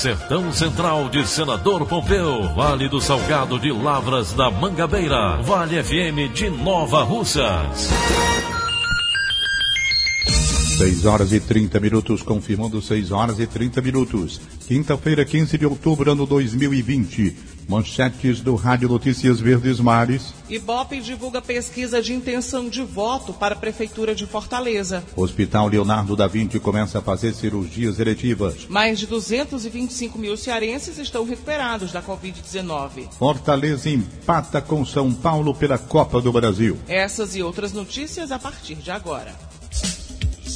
Sertão Central de Senador Pompeu, Vale do Salgado de Lavras da Mangabeira, Vale FM de Nova Russas. 6 horas e 30 minutos, confirmando 6 horas e 30 minutos. Quinta-feira, 15 de outubro, ano 2020. Manchetes do Rádio Notícias Verdes Mares. Ibope divulga pesquisa de intenção de voto para a Prefeitura de Fortaleza. Hospital Leonardo da Vinci começa a fazer cirurgias eletivas. Mais de 225 mil cearenses estão recuperados da Covid-19. Fortaleza empata com São Paulo pela Copa do Brasil. Essas e outras notícias a partir de agora.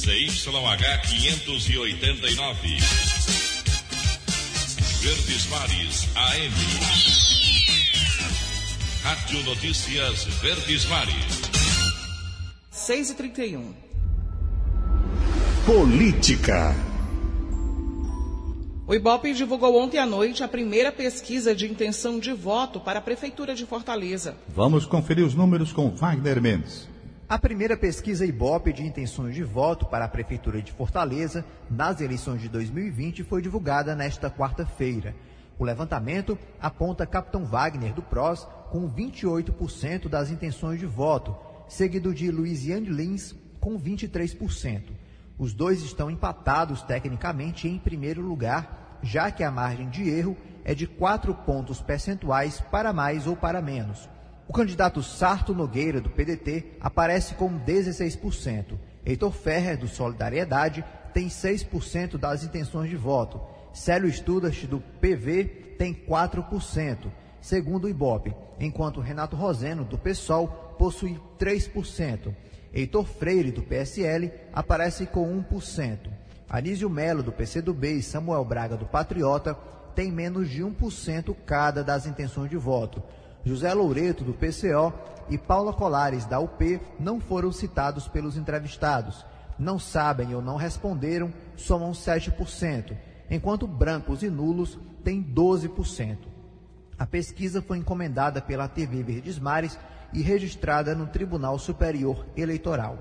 CYH 589. Verdes Mares AM. Rádio Notícias Verdes Mares. 6 e 31. Política. O Ibope divulgou ontem à noite a primeira pesquisa de intenção de voto para a Prefeitura de Fortaleza. Vamos conferir os números com Wagner Mendes. A primeira pesquisa Ibope de intenções de voto para a Prefeitura de Fortaleza nas eleições de 2020 foi divulgada nesta quarta-feira. O levantamento aponta Capitão Wagner do PROS com 28% das intenções de voto, seguido de Luiziane Lins com 23%. Os dois estão empatados tecnicamente em primeiro lugar, já que a margem de erro é de 4 pontos percentuais para mais ou para menos. O candidato Sarto Nogueira, do PDT, aparece com 16%. Heitor Ferrer, do Solidariedade, tem 6% das intenções de voto. Célio Studas, do PV, tem 4%, segundo o Ibope, enquanto Renato Roseno, do PSOL, possui 3%. Heitor Freire, do PSL, aparece com 1%. Anísio Melo, do PCdoB, e Samuel Braga, do Patriota, têm menos de 1% cada das intenções de voto. José Loureto, do PCO, e Paula Colares, da UP, não foram citados pelos entrevistados. Não sabem ou não responderam, somam 7%, enquanto brancos e nulos têm 12%. A pesquisa foi encomendada pela TV Verdes Mares e registrada no Tribunal Superior Eleitoral.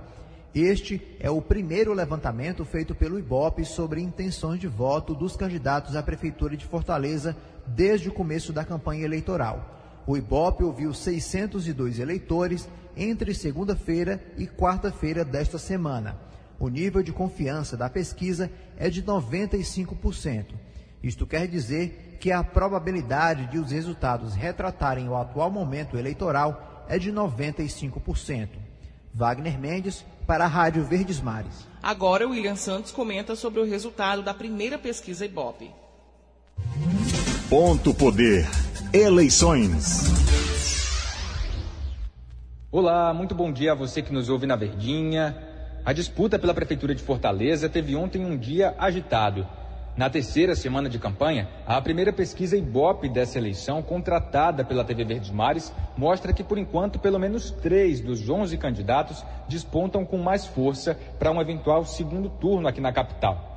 Este é o primeiro levantamento feito pelo IBOP sobre intenções de voto dos candidatos à Prefeitura de Fortaleza desde o começo da campanha eleitoral. O Ibope ouviu 602 eleitores entre segunda-feira e quarta-feira desta semana. O nível de confiança da pesquisa é de 95%. Isto quer dizer que a probabilidade de os resultados retratarem o atual momento eleitoral é de 95%. Wagner Mendes, para a Rádio Verdes Mares. Agora, o William Santos comenta sobre o resultado da primeira pesquisa Ibope. Ponto Poder. Eleições. Olá, muito bom dia a você que nos ouve na Verdinha. A disputa pela Prefeitura de Fortaleza teve ontem um dia agitado. Na terceira semana de campanha, a primeira pesquisa Ibope dessa eleição, contratada pela TV Verdes Mares, mostra que, por enquanto, pelo menos três dos 11 candidatos despontam com mais força para um eventual segundo turno aqui na capital.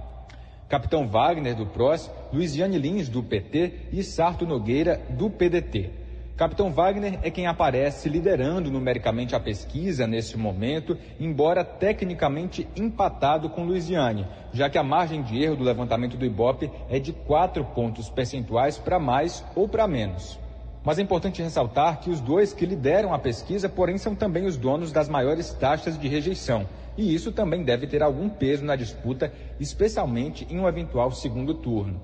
Capitão Wagner, do PROS, Luiziane Lins, do PT e Sarto Nogueira, do PDT. Capitão Wagner é quem aparece liderando numericamente a pesquisa nesse momento, embora tecnicamente empatado com Luiziane, já que a margem de erro do levantamento do Ibope é de 4 pontos percentuais para mais ou para menos. Mas é importante ressaltar que os dois que lideram a pesquisa, porém, são também os donos das maiores taxas de rejeição. E isso também deve ter algum peso na disputa, especialmente em um eventual segundo turno.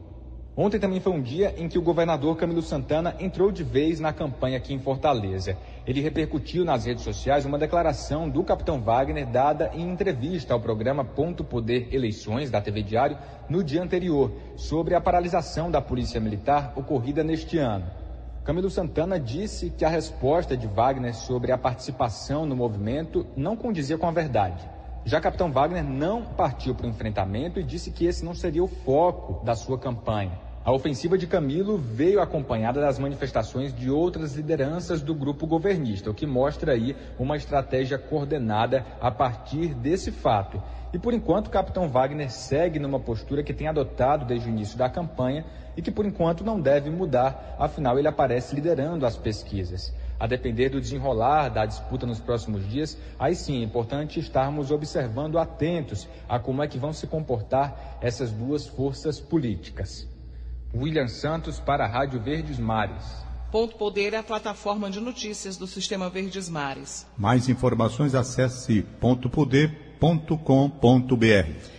Ontem também foi um dia em que o governador Camilo Santana entrou de vez na campanha aqui em Fortaleza. Ele repercutiu nas redes sociais uma declaração do capitão Wagner dada em entrevista ao programa Ponto Poder Eleições da TV Diário no dia anterior, sobre a paralisação da Polícia Militar ocorrida neste ano. Camilo Santana disse que a resposta de Wagner sobre a participação no movimento não condizia com a verdade. Já capitão Wagner não partiu para o enfrentamento e disse que esse não seria o foco da sua campanha. A ofensiva de Camilo veio acompanhada das manifestações de outras lideranças do grupo governista, o que mostra aí uma estratégia coordenada a partir desse fato. E por enquanto, o capitão Wagner segue numa postura que tem adotado desde o início da campanha e que por enquanto não deve mudar, afinal ele aparece liderando as pesquisas. A depender do desenrolar da disputa nos próximos dias, aí sim é importante estarmos observando atentos a como é que vão se comportar essas duas forças políticas. William Santos para a Rádio Verdes Mares. Ponto Poder é a plataforma de notícias do Sistema Verdes Mares. Mais informações acesse pontopoder.com.br.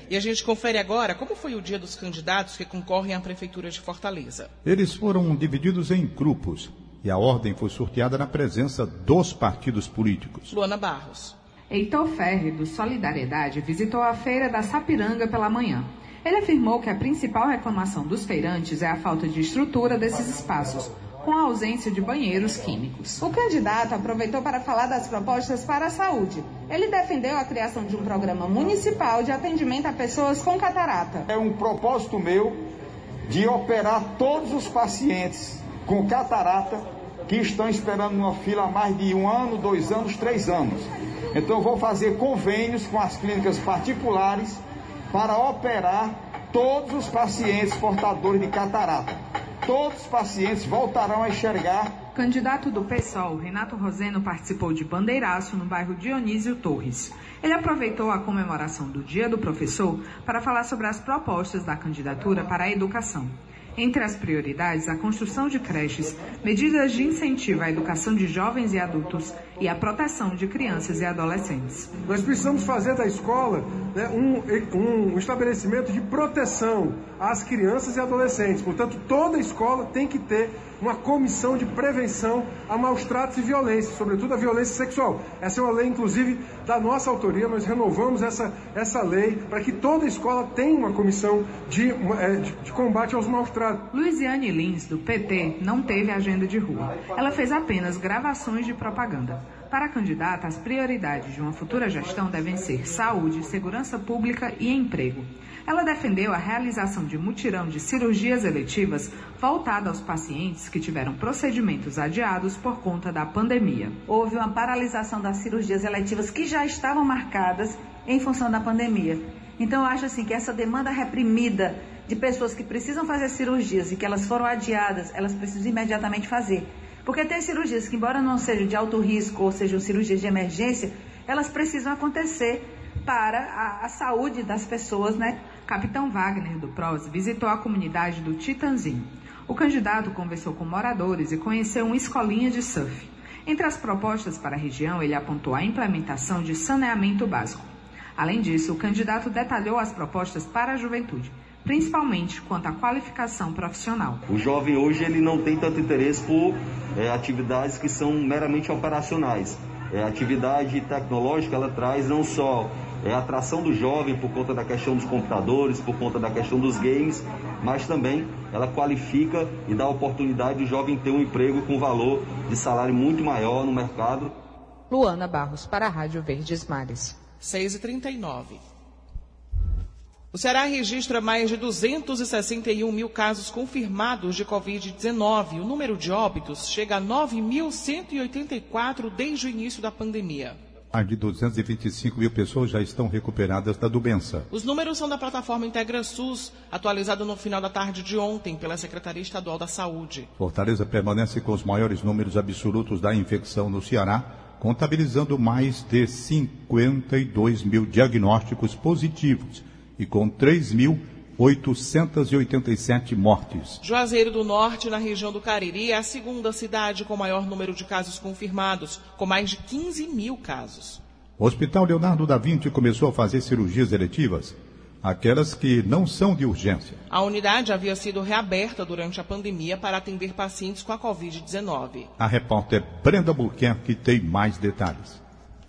E a gente confere agora como foi o dia dos candidatos que concorrem à Prefeitura de Fortaleza. Eles foram divididos em grupos e a ordem foi sorteada na presença dos partidos políticos. Luana Barros. Heitor Ferri, do Solidariedade, visitou a feira da Sapiranga pela manhã. Ele afirmou que a principal reclamação dos feirantes é a falta de estrutura desses espaços, com a ausência de banheiros químicos. O candidato aproveitou para falar das propostas para a saúde. Ele defendeu a criação de um programa municipal de atendimento a pessoas com catarata. É um propósito meu de operar todos os pacientes com catarata que estão esperando numa fila há mais de um ano, dois anos, três anos. Então eu vou fazer convênios com as clínicas particulares para operar todos os pacientes portadores de catarata. Todos os pacientes voltarão a enxergar. Candidato do PSOL, Renato Roseno participou de bandeiraço no bairro Dionísio Torres. Ele aproveitou a comemoração do Dia do Professor para falar sobre as propostas da candidatura para a educação. Entre as prioridades, a construção de creches, medidas de incentivo à educação de jovens e adultos e a proteção de crianças e adolescentes. Nós precisamos fazer da escola né, um, um estabelecimento de proteção às crianças e adolescentes. Portanto, toda escola tem que ter uma comissão de prevenção a maus tratos e violência, sobretudo a violência sexual. Essa é uma lei, inclusive, da nossa autoria. Nós renovamos essa, essa lei para que toda escola tenha uma comissão de, é, de, de combate aos maus tratos. Luiziane Lins, do PT, não teve agenda de rua. Ela fez apenas gravações de propaganda. Para a candidata, as prioridades de uma futura gestão devem ser saúde, segurança pública e emprego. Ela defendeu a realização de mutirão de cirurgias eletivas voltada aos pacientes que tiveram procedimentos adiados por conta da pandemia. Houve uma paralisação das cirurgias eletivas que já estavam marcadas em função da pandemia. Então, eu acho assim que essa demanda reprimida de pessoas que precisam fazer cirurgias e que elas foram adiadas, elas precisam imediatamente fazer. Porque tem cirurgias que, embora não sejam de alto risco ou sejam cirurgias de emergência, elas precisam acontecer para a, a saúde das pessoas, né? Capitão Wagner, do PROS, visitou a comunidade do Titanzinho. O candidato conversou com moradores e conheceu uma escolinha de surf. Entre as propostas para a região, ele apontou a implementação de saneamento básico. Além disso, o candidato detalhou as propostas para a juventude, principalmente quanto à qualificação profissional. O jovem hoje ele não tem tanto interesse por é, atividades que são meramente operacionais. É, a atividade tecnológica ela traz não só é a atração do jovem por conta da questão dos computadores, por conta da questão dos games, mas também ela qualifica e dá a oportunidade do jovem ter um emprego com valor de salário muito maior no mercado. Luana Barros para a Rádio Verdes Mares. 6h39. O Ceará registra mais de 261 mil casos confirmados de Covid-19. O número de óbitos chega a 9.184 desde o início da pandemia. Mais de 225 mil pessoas já estão recuperadas da doença. Os números são da plataforma IntegraSUS, atualizada no final da tarde de ontem pela Secretaria Estadual da Saúde. Fortaleza permanece com os maiores números absolutos da infecção no Ceará, contabilizando mais de 52 mil diagnósticos positivos e com 3 mil 887 mortes. Juazeiro do Norte, na região do Cariri, é a segunda cidade com maior número de casos confirmados, com mais de 15 mil casos. O Hospital Leonardo da Vinci começou a fazer cirurgias eletivas. aquelas que não são de urgência. A unidade havia sido reaberta durante a pandemia para atender pacientes com a Covid-19. A repórter Brenda Buquerque tem mais detalhes.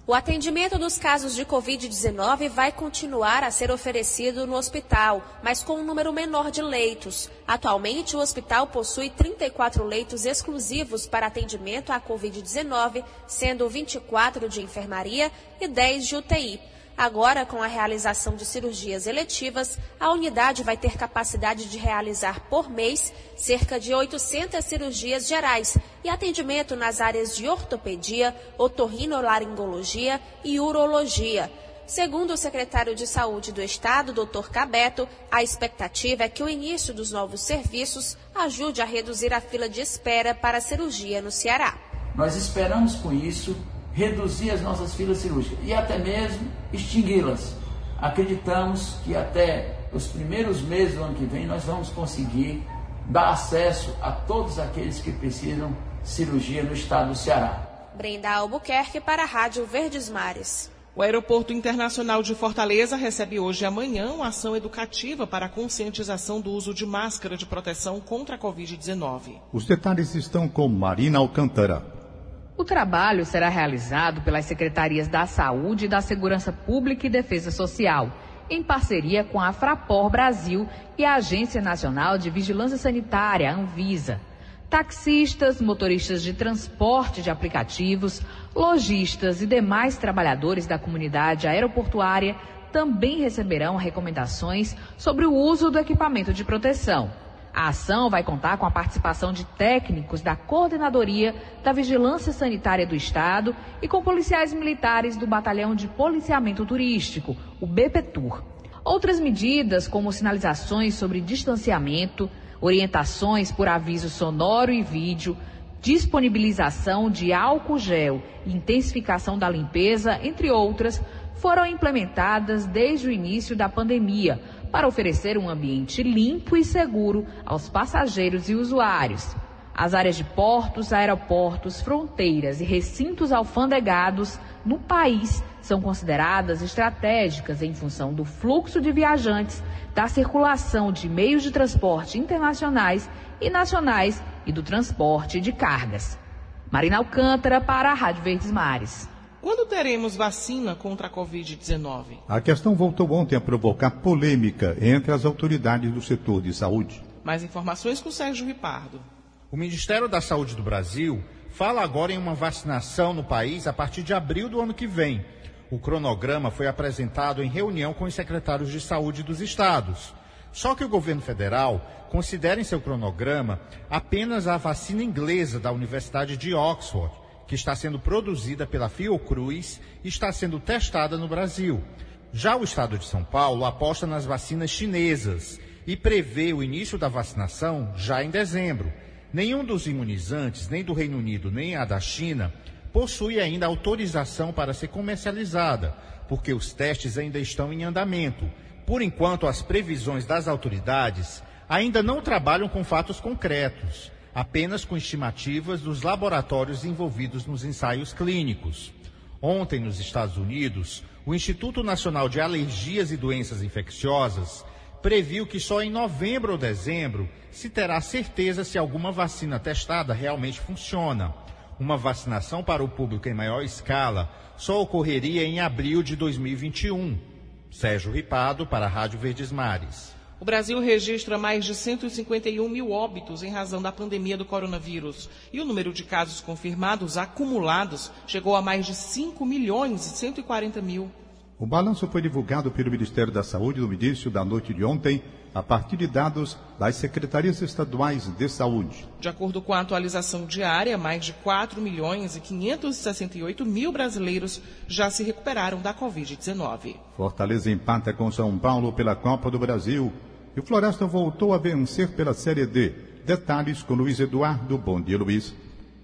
O atendimento dos casos de Covid-19 vai continuar a ser oferecido no hospital, mas com um número menor de leitos. Atualmente, o hospital possui 34 leitos exclusivos para atendimento à Covid-19, sendo 24 de enfermaria e 10 de UTI. Agora, com a realização de cirurgias eletivas, a unidade vai ter capacidade de realizar por mês cerca de 800 cirurgias gerais e atendimento nas áreas de ortopedia, otorrinolaringologia e urologia. Segundo o secretário de Saúde do Estado, Dr. Cabeto, a expectativa é que o início dos novos serviços ajude a reduzir a fila de espera para a cirurgia no Ceará. Nós esperamos com isso reduzir as nossas filas cirúrgicas e até mesmo extingui-las. Acreditamos que até os primeiros meses do ano que vem nós vamos conseguir dar acesso a todos aqueles que precisam cirurgia no estado do Ceará. Brenda Albuquerque para a Rádio Verdes Mares. O Aeroporto Internacional de Fortaleza recebe hoje e amanhã uma ação educativa para a conscientização do uso de máscara de proteção contra a Covid-19. Os detalhes estão com Marina Alcântara. O trabalho será realizado pelas Secretarias da Saúde, da Segurança Pública e Defesa Social, em parceria com a Frapor Brasil e a Agência Nacional de Vigilância Sanitária, Anvisa. Taxistas, motoristas de transporte de aplicativos, lojistas e demais trabalhadores da comunidade aeroportuária também receberão recomendações sobre o uso do equipamento de proteção. A ação vai contar com a participação de técnicos da Coordenadoria da Vigilância Sanitária do Estado e com policiais militares do Batalhão de Policiamento Turístico, o BPTUR. Outras medidas, como sinalizações sobre distanciamento, orientações por aviso sonoro e vídeo, disponibilização de álcool gel intensificação da limpeza, entre outras, foram implementadas desde o início da pandemia para oferecer um ambiente limpo e seguro aos passageiros e usuários. As áreas de portos, aeroportos, fronteiras e recintos alfandegados no país são consideradas estratégicas em função do fluxo de viajantes, da circulação de meios de transporte internacionais e nacionais e do transporte de cargas. Marina Alcântara para a Rádio Verdes Mares. Quando teremos vacina contra a Covid-19? A questão voltou ontem a provocar polêmica entre as autoridades do setor de saúde. Mais informações com Sérgio Ripardo. O Ministério da Saúde do Brasil fala agora em uma vacinação no país a partir de abril do ano que vem. O cronograma foi apresentado em reunião com os secretários de saúde dos estados. Só que o governo federal considera em seu cronograma apenas a vacina inglesa da Universidade de Oxford que está sendo produzida pela Fiocruz e está sendo testada no Brasil. Já o estado de São Paulo aposta nas vacinas chinesas e prevê o início da vacinação já em dezembro. Nenhum dos imunizantes, nem do Reino Unido, nem a da China, possui ainda autorização para ser comercializada, porque os testes ainda estão em andamento. Por enquanto, as previsões das autoridades ainda não trabalham com fatos concretos apenas com estimativas dos laboratórios envolvidos nos ensaios clínicos. Ontem, nos Estados Unidos, o Instituto Nacional de Alergias e Doenças Infecciosas previu que só em novembro ou dezembro se terá certeza se alguma vacina testada realmente funciona. Uma vacinação para o público em maior escala só ocorreria em abril de 2021. Sérgio Ripado, para a Rádio Verdes Mares. O Brasil registra mais de 151 mil óbitos em razão da pandemia do coronavírus. E o número de casos confirmados acumulados chegou a mais de 5 milhões e 140 mil. O balanço foi divulgado pelo Ministério da Saúde no início da noite de ontem, a partir de dados das secretarias estaduais de saúde. De acordo com a atualização diária, mais de 4 milhões e 568 mil brasileiros já se recuperaram da Covid-19. Fortaleza empata com São Paulo pela Copa do Brasil e o Floresta voltou a vencer pela Série D. Detalhes com Luiz Eduardo. Bom dia, Luiz.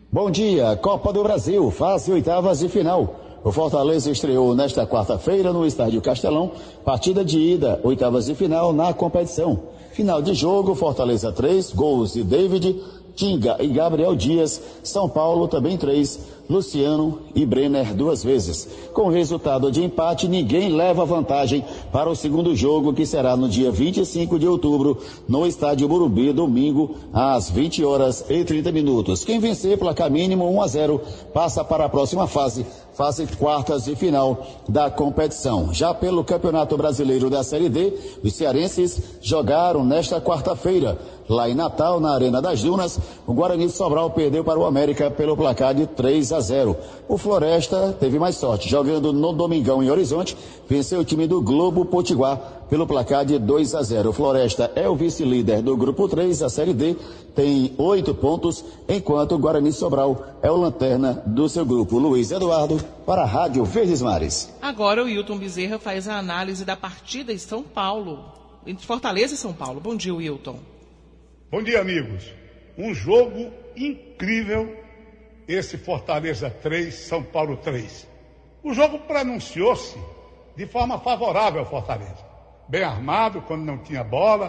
Bom dia. Copa do Brasil, fase oitavas de final. O Fortaleza estreou nesta quarta-feira no Estádio Castelão, partida de ida, oitavas de final na competição. Final de jogo, Fortaleza 3, gols de David, Tinga e Gabriel Dias. São Paulo também três. Luciano e Brenner duas vezes. Com resultado de empate, ninguém leva vantagem para o segundo jogo, que será no dia 25 de outubro, no estádio Burumbi, domingo, às 20 horas e 30 minutos. Quem vencer placar mínimo 1 a 0 passa para a próxima fase fase quartas de final da competição. Já pelo Campeonato Brasileiro da Série D, os cearenses jogaram nesta quarta-feira. Lá em Natal, na Arena das Dunas, o Guarani de Sobral perdeu para o América pelo placar de 3 a 0. O Floresta teve mais sorte, jogando no Domingão em Horizonte, venceu o time do Globo Potiguar pelo placar de 2 a 0. O Floresta é o vice-líder do grupo 3 da Série D, tem oito pontos, enquanto o Guarani Sobral é o lanterna do seu grupo. Luiz Eduardo, para a Rádio Verdes Mares. Agora o Wilton Bezerra faz a análise da partida em São Paulo, entre Fortaleza e São Paulo. Bom dia, Wilton. Bom dia, amigos. Um jogo incrível, esse Fortaleza 3, São Paulo 3. O jogo pronunciou-se de forma favorável ao Fortaleza. Bem armado, quando não tinha bola,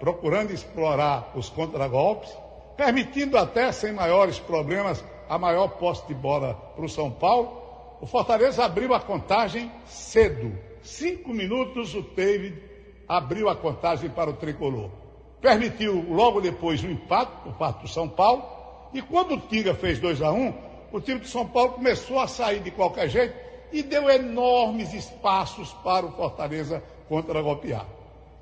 procurando explorar os contragolpes, permitindo até, sem maiores problemas, a maior posse de bola para o São Paulo. O Fortaleza abriu a contagem cedo. Cinco minutos o David abriu a contagem para o tricolor. Permitiu logo depois o empate por parte do São Paulo. E quando o Tiga fez 2 a 1 um, o time de São Paulo começou a sair de qualquer jeito e deu enormes espaços para o Fortaleza contra-golpear.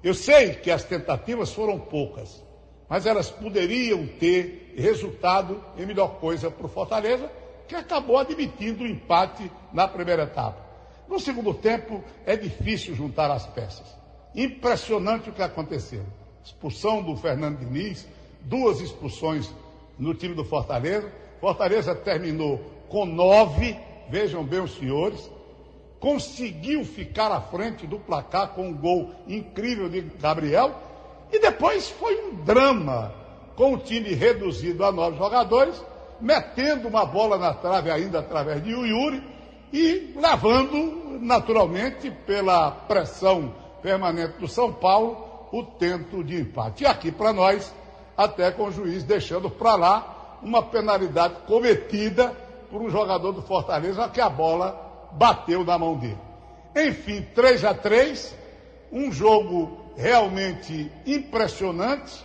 Eu sei que as tentativas foram poucas, mas elas poderiam ter resultado em melhor coisa para o Fortaleza, que acabou admitindo o empate na primeira etapa. No segundo tempo, é difícil juntar as peças. Impressionante o que aconteceu. Expulsão do Fernando Diniz, duas expulsões no time do Fortaleza. Fortaleza terminou com nove, vejam bem os senhores, conseguiu ficar à frente do placar com um gol incrível de Gabriel. E depois foi um drama, com o time reduzido a nove jogadores, metendo uma bola na trave ainda através de Yuri e levando, naturalmente, pela pressão permanente do São Paulo, o tento de empate. E aqui para nós, até com o juiz deixando para lá uma penalidade cometida por um jogador do Fortaleza, que a bola bateu na mão dele. Enfim, 3 a 3 um jogo realmente impressionante,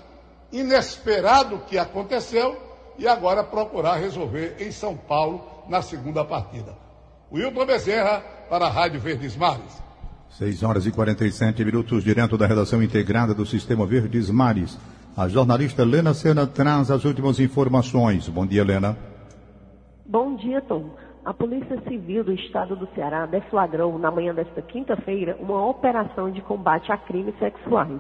inesperado que aconteceu, e agora procurar resolver em São Paulo na segunda partida. Wilton Bezerra para a Rádio Verdes Mares. 6 horas e 47 minutos, direto da redação integrada do Sistema Verdes Mares. A jornalista Lena Sena traz as últimas informações. Bom dia, Lena. Bom dia, Tom. A Polícia Civil do Estado do Ceará deflagrou na manhã desta quinta-feira uma operação de combate a crimes sexuais.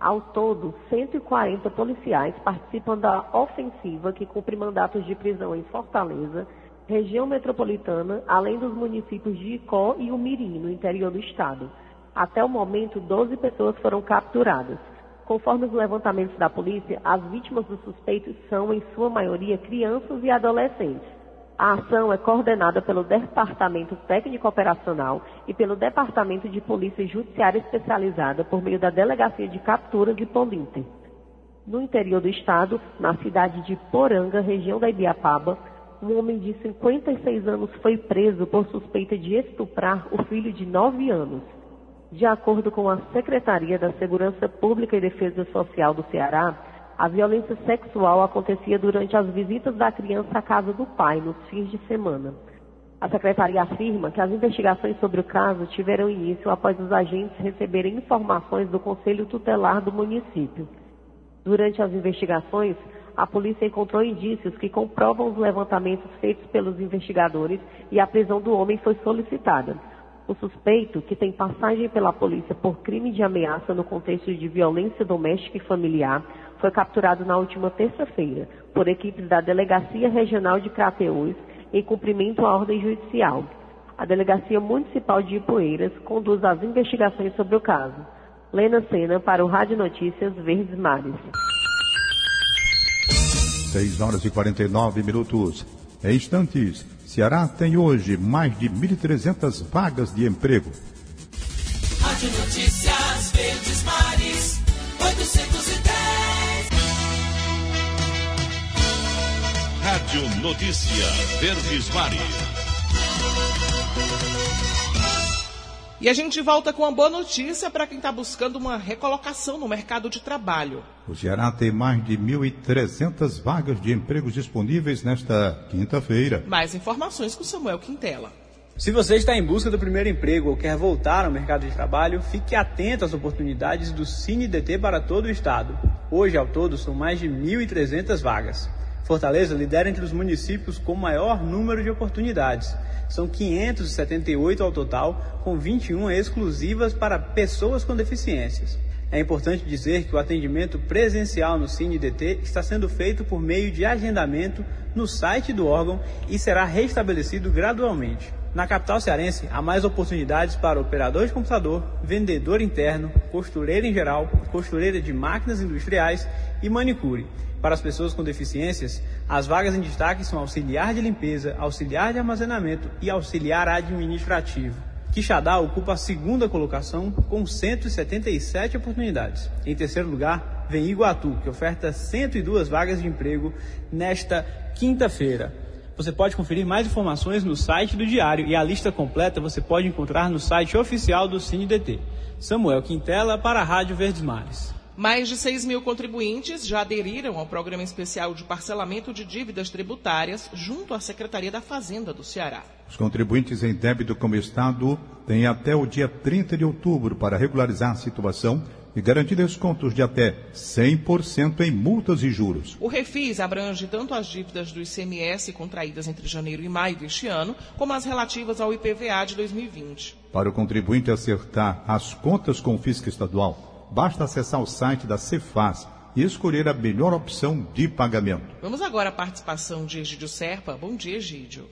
Ao todo, 140 policiais participam da ofensiva que cumpre mandatos de prisão em Fortaleza, região metropolitana, além dos municípios de Icó e Umirim, no interior do estado. Até o momento, 12 pessoas foram capturadas. Conforme os levantamentos da polícia, as vítimas dos suspeitos são, em sua maioria, crianças e adolescentes. A ação é coordenada pelo Departamento Técnico Operacional e pelo Departamento de Polícia Judiciária Especializada por meio da Delegacia de Capturas de Polinter. No interior do estado, na cidade de Poranga, região da Ibiapaba, um homem de 56 anos foi preso por suspeita de estuprar o filho de 9 anos. De acordo com a Secretaria da Segurança Pública e Defesa Social do Ceará, a violência sexual acontecia durante as visitas da criança à casa do pai, nos fins de semana. A secretaria afirma que as investigações sobre o caso tiveram início após os agentes receberem informações do Conselho Tutelar do município. Durante as investigações, a polícia encontrou indícios que comprovam os levantamentos feitos pelos investigadores e a prisão do homem foi solicitada. O suspeito, que tem passagem pela polícia por crime de ameaça no contexto de violência doméstica e familiar, foi capturado na última terça-feira por equipes da Delegacia Regional de Crateús em cumprimento à ordem judicial. A Delegacia Municipal de Ipueiras conduz as investigações sobre o caso. Lena Sena para o Rádio Notícias Verdes Mares. 6 horas e 49 minutos. Em instantes, Ceará tem hoje mais de 1.300 vagas de emprego. Rádio Notícias Verdes Mares, 810. Rádio Notícia Verdes Mares. E a gente volta com uma boa notícia para quem está buscando uma recolocação no mercado de trabalho. O Ceará tem mais de 1.300 vagas de empregos disponíveis nesta quinta-feira. Mais informações com Samuel Quintela. Se você está em busca do primeiro emprego ou quer voltar ao mercado de trabalho, fique atento às oportunidades do CineDT para todo o estado. Hoje, ao todo, são mais de 1.300 vagas. Fortaleza lidera entre os municípios com maior número de oportunidades. São 578 ao total, com 21 exclusivas para pessoas com deficiências. É importante dizer que o atendimento presencial no CineDT está sendo feito por meio de agendamento no site do órgão e será restabelecido gradualmente. Na capital cearense, há mais oportunidades para operador de computador, vendedor interno, costureira em geral, costureira de máquinas industriais e manicure. Para as pessoas com deficiências, as vagas em destaque são auxiliar de limpeza, auxiliar de armazenamento e auxiliar administrativo. Quixadá ocupa a segunda colocação com 177 oportunidades. Em terceiro lugar, vem Iguatu, que oferta 102 vagas de emprego nesta quinta-feira. Você pode conferir mais informações no site do Diário e a lista completa você pode encontrar no site oficial do CineDT. Samuel Quintela para a Rádio Verdes Mares. Mais de 6 mil contribuintes já aderiram ao Programa Especial de Parcelamento de Dívidas Tributárias junto à Secretaria da Fazenda do Ceará. Os contribuintes em débito como Estado têm até o dia 30 de outubro para regularizar a situação e garantir descontos de até 100% em multas e juros. O refis abrange tanto as dívidas do ICMS contraídas entre janeiro e maio deste ano, como as relativas ao IPVA de 2020. Para o contribuinte acertar as contas com o fisco estadual, basta acessar o site da Cefaz e escolher a melhor opção de pagamento. Vamos agora à participação de Egídio Serpa. Bom dia, Egídio.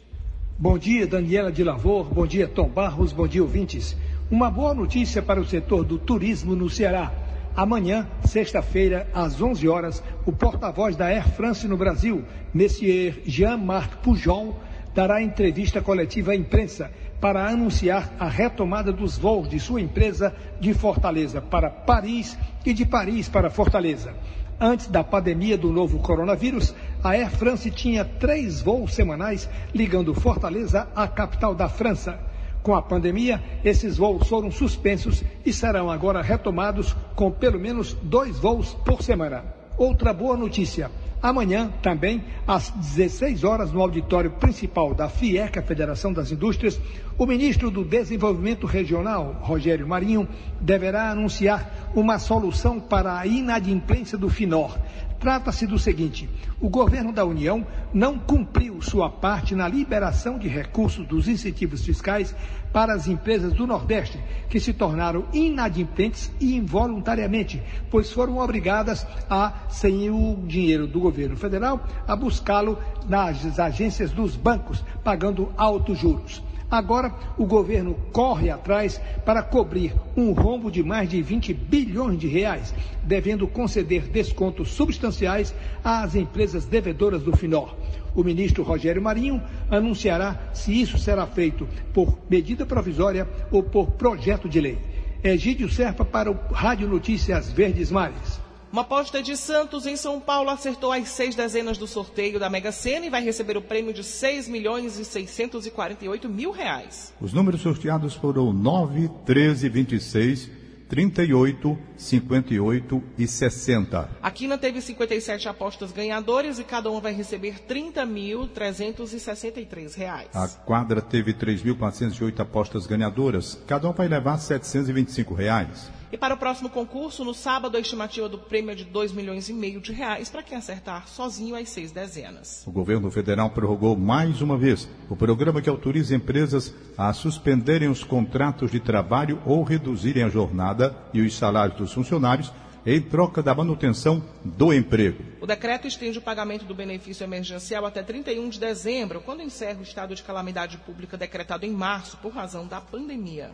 Bom dia, Daniela de Lavor. Bom dia, Tom Barros. Bom dia, ouvintes. Uma boa notícia para o setor do turismo no Ceará. Amanhã, sexta-feira, às 11 horas, o porta-voz da Air France no Brasil, Monsieur Jean-Marc Pujol, dará entrevista coletiva à imprensa para anunciar a retomada dos voos de sua empresa de Fortaleza para Paris e de Paris para Fortaleza. Antes da pandemia do novo coronavírus, a Air France tinha três voos semanais ligando Fortaleza à capital da França. Com a pandemia, esses voos foram suspensos e serão agora retomados com pelo menos dois voos por semana. Outra boa notícia. Amanhã, também, às 16 horas, no auditório principal da FIECA, Federação das Indústrias, o ministro do Desenvolvimento Regional, Rogério Marinho, deverá anunciar uma solução para a inadimplência do FINOR. Trata-se do seguinte: o governo da União não cumpriu sua parte na liberação de recursos dos incentivos fiscais para as empresas do Nordeste, que se tornaram inadimplentes e involuntariamente, pois foram obrigadas a, sem o dinheiro do governo federal, a buscá-lo nas agências dos bancos, pagando altos juros. Agora, o governo corre atrás para cobrir um rombo de mais de 20 bilhões de reais, devendo conceder descontos substanciais às empresas devedoras do Finor. O ministro Rogério Marinho anunciará se isso será feito por medida provisória ou por projeto de lei. Egídio Serpa para o Rádio Notícias Verdes Mares. Uma aposta de Santos em São Paulo acertou as seis dezenas do sorteio da Mega Sena e vai receber o prêmio de 6 milhões e 648 mil reais. Os números sorteados foram 9, 13, 26, 38, 58 e 60. A Quina teve 57 apostas ganhadoras e cada uma vai receber 30.363 reais. A quadra teve 3.408 apostas ganhadoras, cada uma vai levar 725 reais. E para o próximo concurso, no sábado, a estimativa do prêmio é de 2 milhões e meio de reais para quem acertar sozinho as seis dezenas. O governo federal prorrogou mais uma vez o programa que autoriza empresas a suspenderem os contratos de trabalho ou reduzirem a jornada e os salários dos funcionários em troca da manutenção do emprego. O decreto estende o pagamento do benefício emergencial até 31 de dezembro, quando encerra o estado de calamidade pública decretado em março por razão da pandemia.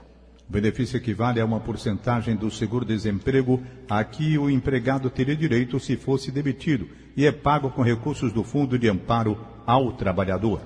O benefício equivale a uma porcentagem do seguro-desemprego a que o empregado teria direito se fosse demitido e é pago com recursos do Fundo de Amparo ao Trabalhador.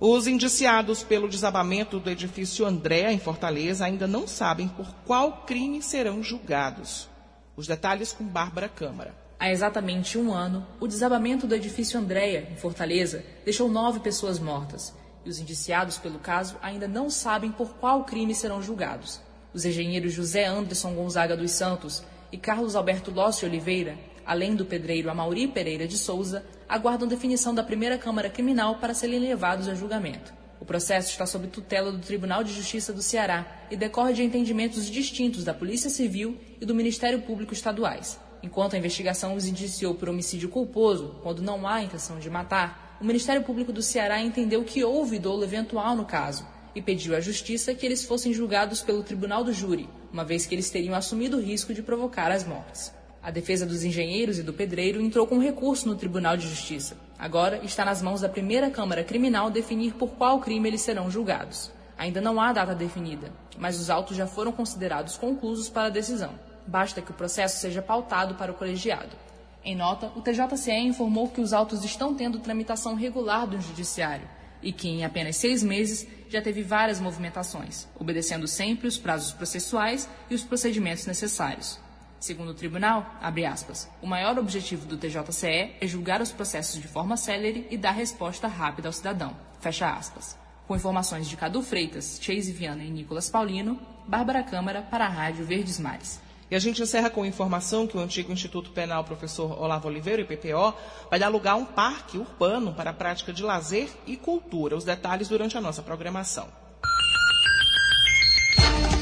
Os indiciados pelo desabamento do edifício André, em Fortaleza, ainda não sabem por qual crime serão julgados. Os detalhes com Bárbara Câmara. Há exatamente um ano, o desabamento do edifício Andréia, em Fortaleza, deixou nove pessoas mortas. E os indiciados pelo caso ainda não sabem por qual crime serão julgados. Os engenheiros José Anderson Gonzaga dos Santos e Carlos Alberto Lócio Oliveira, além do pedreiro Amauri Pereira de Souza, aguardam definição da primeira Câmara Criminal para serem levados a julgamento. O processo está sob tutela do Tribunal de Justiça do Ceará e decorre de entendimentos distintos da Polícia Civil e do Ministério Público Estaduais. Enquanto a investigação os indiciou por homicídio culposo, quando não há intenção de matar, o Ministério Público do Ceará entendeu que houve dolo eventual no caso e pediu à Justiça que eles fossem julgados pelo Tribunal do Júri, uma vez que eles teriam assumido o risco de provocar as mortes. A defesa dos engenheiros e do pedreiro entrou com recurso no Tribunal de Justiça. Agora está nas mãos da primeira Câmara Criminal definir por qual crime eles serão julgados. Ainda não há data definida, mas os autos já foram considerados conclusos para a decisão. Basta que o processo seja pautado para o colegiado. Em nota, o TJCE informou que os autos estão tendo tramitação regular do Judiciário e que, em apenas seis meses, já teve várias movimentações, obedecendo sempre os prazos processuais e os procedimentos necessários. Segundo o tribunal, aspas, o maior objetivo do TJCE é julgar os processos de forma célere e dar resposta rápida ao cidadão. Fecha aspas. Com informações de Cadu Freitas, Chase Viana e Nicolas Paulino, Bárbara Câmara para a Rádio Verdes Mares. E a gente encerra com informação que o antigo Instituto Penal Professor Olavo Oliveira, IPPO, vai alugar um parque urbano para a prática de lazer e cultura. Os detalhes durante a nossa programação.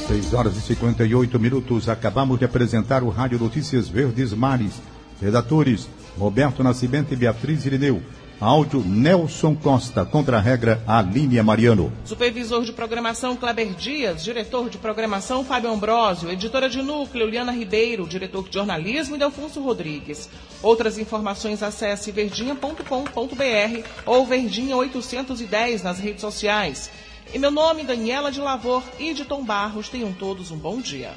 6 horas e 58 minutos. Acabamos de apresentar o Rádio Notícias Verdes Mares. Redatores Roberto Nascimento e Beatriz Irineu. Áudio Nelson Costa, contra a regra Aline Mariano. Supervisor de programação Kleber Dias, diretor de programação Fábio Ambrosio, editora de núcleo Liana Ribeiro, diretor de jornalismo Delfonso Rodrigues. Outras informações acesse verdinha.com.br ou verdinha 810 nas redes sociais. E meu nome, Daniela de Lavor e de Tom Barros. Tenham todos um bom dia.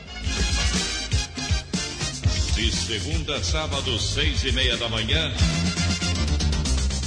De segunda a sábado, seis e meia da manhã.